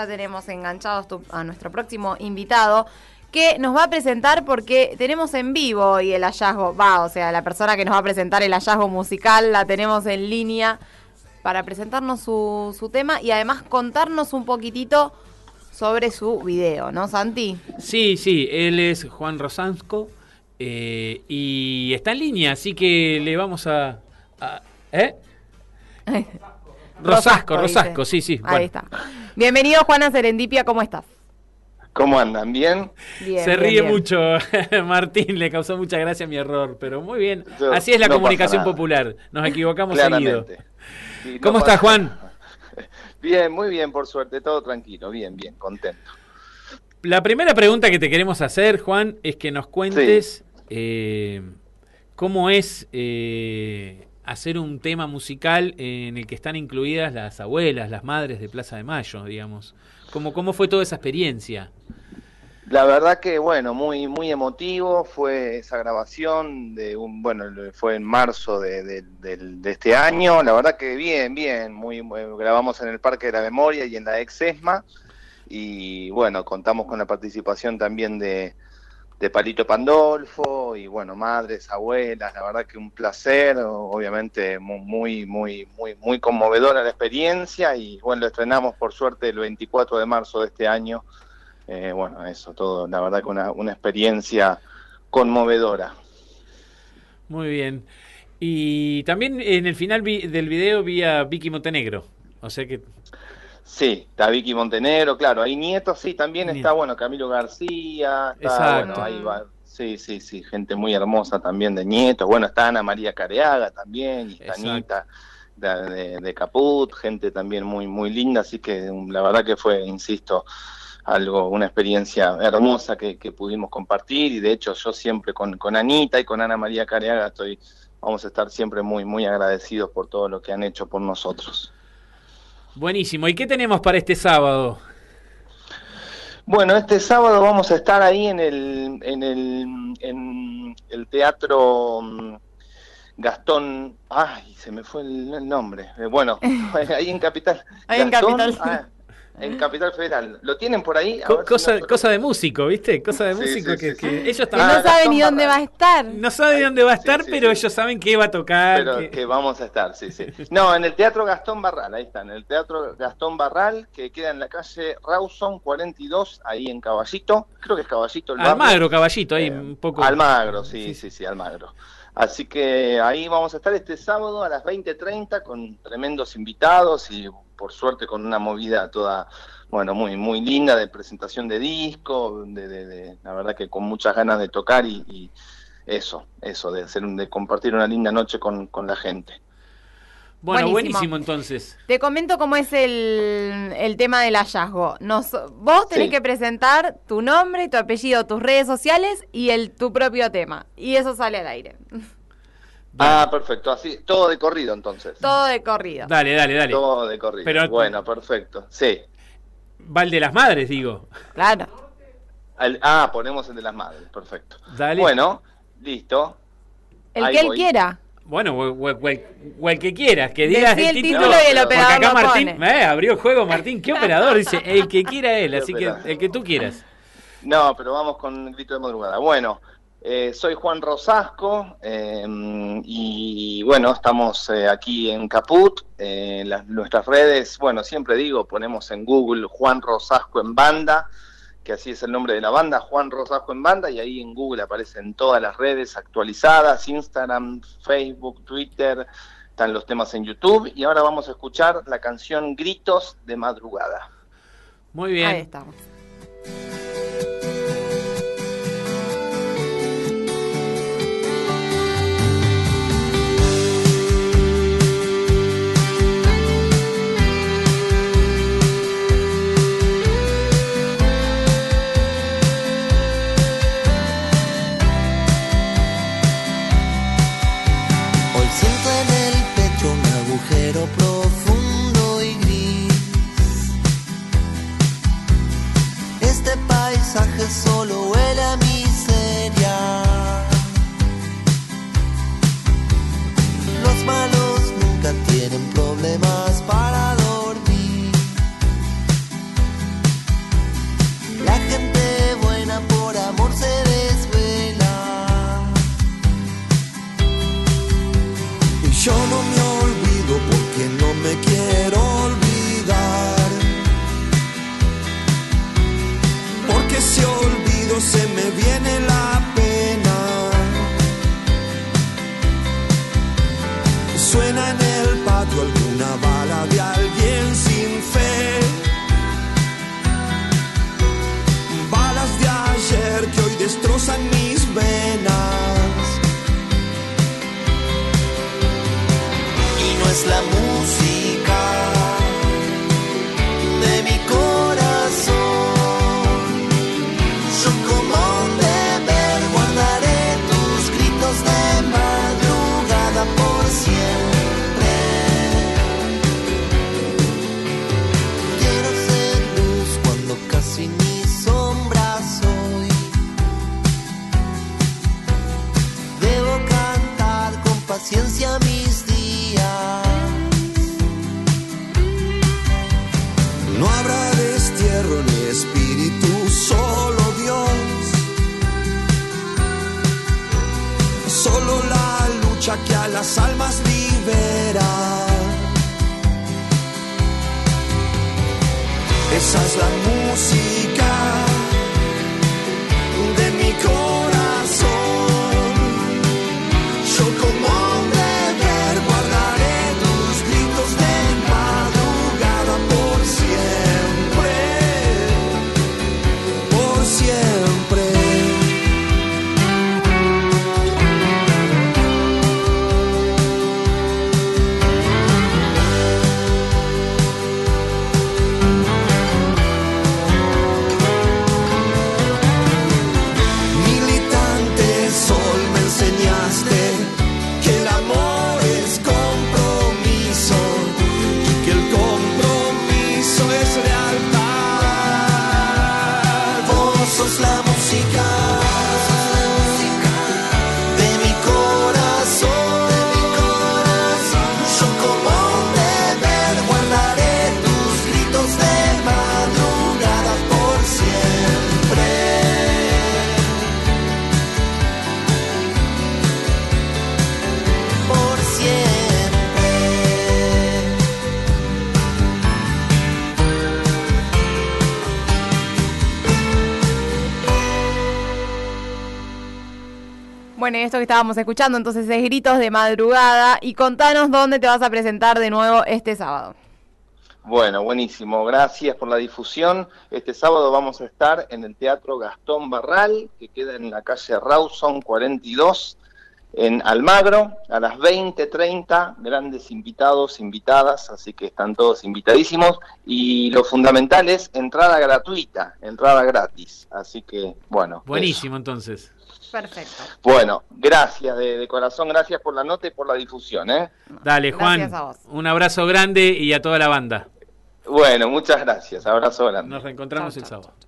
Ya tenemos enganchados a nuestro próximo invitado que nos va a presentar porque tenemos en vivo hoy el hallazgo, va, o sea, la persona que nos va a presentar el hallazgo musical la tenemos en línea para presentarnos su, su tema y además contarnos un poquitito sobre su video, ¿no, Santi? Sí, sí, él es Juan Rosansco eh, y está en línea, así que le vamos a... ¿Eh? Rosasco, Rosasco, sí, sí. Ahí está. Bienvenido, Juana Serendipia, ¿cómo estás? ¿Cómo andan? ¿Bien? Se ríe mucho, Martín, le causó mucha gracia mi error, pero muy bien. Así es la comunicación popular, nos equivocamos seguido. ¿Cómo estás, Juan? Bien, muy bien, por suerte, todo tranquilo, bien, bien, contento. La primera pregunta que te queremos hacer, Juan, es que nos cuentes eh, cómo es eh, hacer un tema musical en el que están incluidas las abuelas, las madres de Plaza de Mayo, digamos. ¿Cómo, cómo fue toda esa experiencia? La verdad que bueno, muy muy emotivo fue esa grabación de un bueno fue en marzo de, este año. La verdad que bien bien muy, grabamos en el Parque de la Memoria y en la ex ESMA y bueno contamos con la participación también de de Palito Pandolfo y bueno, madres, abuelas, la verdad que un placer, obviamente muy, muy, muy, muy conmovedora la experiencia y bueno, lo estrenamos por suerte el 24 de marzo de este año. Eh, bueno, eso todo, la verdad que una, una experiencia conmovedora. Muy bien. Y también en el final del video vi a Vicky Montenegro, o sea que Sí, está Vicky Montenegro, claro, hay nietos, sí, también está, bueno, Camilo García, está, bueno, ahí va, sí, sí, sí, gente muy hermosa también de nietos, bueno, está Ana María Careaga también, y está Anita de, Caput, gente también muy, muy linda, así que um, la verdad que fue, insisto, algo, una experiencia hermosa que, pudimos compartir, y de hecho yo siempre con, con Anita y con Ana María Careaga estoy, vamos a estar siempre muy, muy agradecidos por todo lo que han hecho por nosotros. Buenísimo. ¿Y qué tenemos para este sábado? Bueno, este sábado vamos a estar ahí en el, en el, en el teatro mm, Gastón. Ay, se me fue el, nombre. Eh, bueno, ahí en Capital. Ahí en Capital. Ah, en Capital Federal. ¿Lo tienen por ahí? cosa, cosa de músico, ¿viste? Cosa de músico que, ellos también... no saben ni dónde va a estar. No saben ni dónde va a estar, pero ellos saben que va a tocar. Pero que... vamos a estar, sí, sí. No, en el Teatro Gastón Barral, ahí está, en el Teatro Gastón Barral, que queda en la calle Rawson 42, ahí en Caballito. Creo que es Caballito el Almagro, Caballito, ahí eh, un poco. Almagro, sí, sí, sí, Almagro. Así que ahí vamos a estar este sábado a las 20.30 con tremendos invitados y por suerte con una movida toda, bueno, muy, muy linda de presentación de disco, de, de, la verdad que con muchas ganas de tocar y, eso, eso, de, hacer, de compartir una linda noche con, con la gente. Bueno, buenísimo. entonces. Te comento cómo es el, el tema del hallazgo. Nos, vos tenés que presentar tu nombre, tu apellido, tus redes sociales y el tu propio tema. Y eso sale al aire. Ah, perfecto, así, todo de corrido entonces. Todo de corrido. Dale, dale, dale. Todo de corrido. Pero, bueno, perfecto, sí. Va el de las madres, digo. Claro. ah, ponemos el de las madres, perfecto. Dale. Bueno, listo. El que él quiera. Bueno, o, el que quiera, que digas el, el título, y el operador acá Martín, eh, abrió el juego Martín, ¿qué operador? Dice, el que quiera él, así que el que tú quieras. No, pero vamos con el grito de madrugada. Bueno, eh, soy Juan Rosasco em, y bueno, estamos eh, aquí en Caput. Eh, nuestras redes, bueno, siempre digo, ponemos en Google Juan Rosasco en banda, que así es el nombre de la banda, Juan Rosasco en banda, y ahí en Google aparecen todas las redes actualizadas, Instagram, Facebook, Twitter, están los temas en YouTube. Y ahora vamos a escuchar la canción Gritos de Madrugada. Muy bien. Ahí estamos. Huele a miseria. es la música de mi corazón. Yo como un deber guardaré tus gritos de madrugada por siempre. Quiero ser luz cuando casi ni sombra soy. Debo cantar con paciencia mis que a las almas libera. Esa es la música Y esto que estábamos escuchando entonces es Gritos de Madrugada. Y contanos dónde te vas a presentar de nuevo este sábado. Bueno, buenísimo. Gracias por la difusión. Este sábado vamos a estar en el Teatro Gastón Barral, que queda en la calle Rawson 42, en Almagro, a las 20.30. Grandes invitados, invitadas, así que están todos invitadísimos. Y lo fundamental es entrada gratuita, entrada gratis. Así que, bueno. Buenísimo, entonces. Perfecto. Bueno, gracias de, de corazón, gracias por la nota y por la difusión, ¿eh? Dale, Juan. Gracias a vos. Un abrazo grande y a toda la banda. Bueno, muchas gracias. Abrazo grande. Nos reencontramos Chau, el chau, sábado.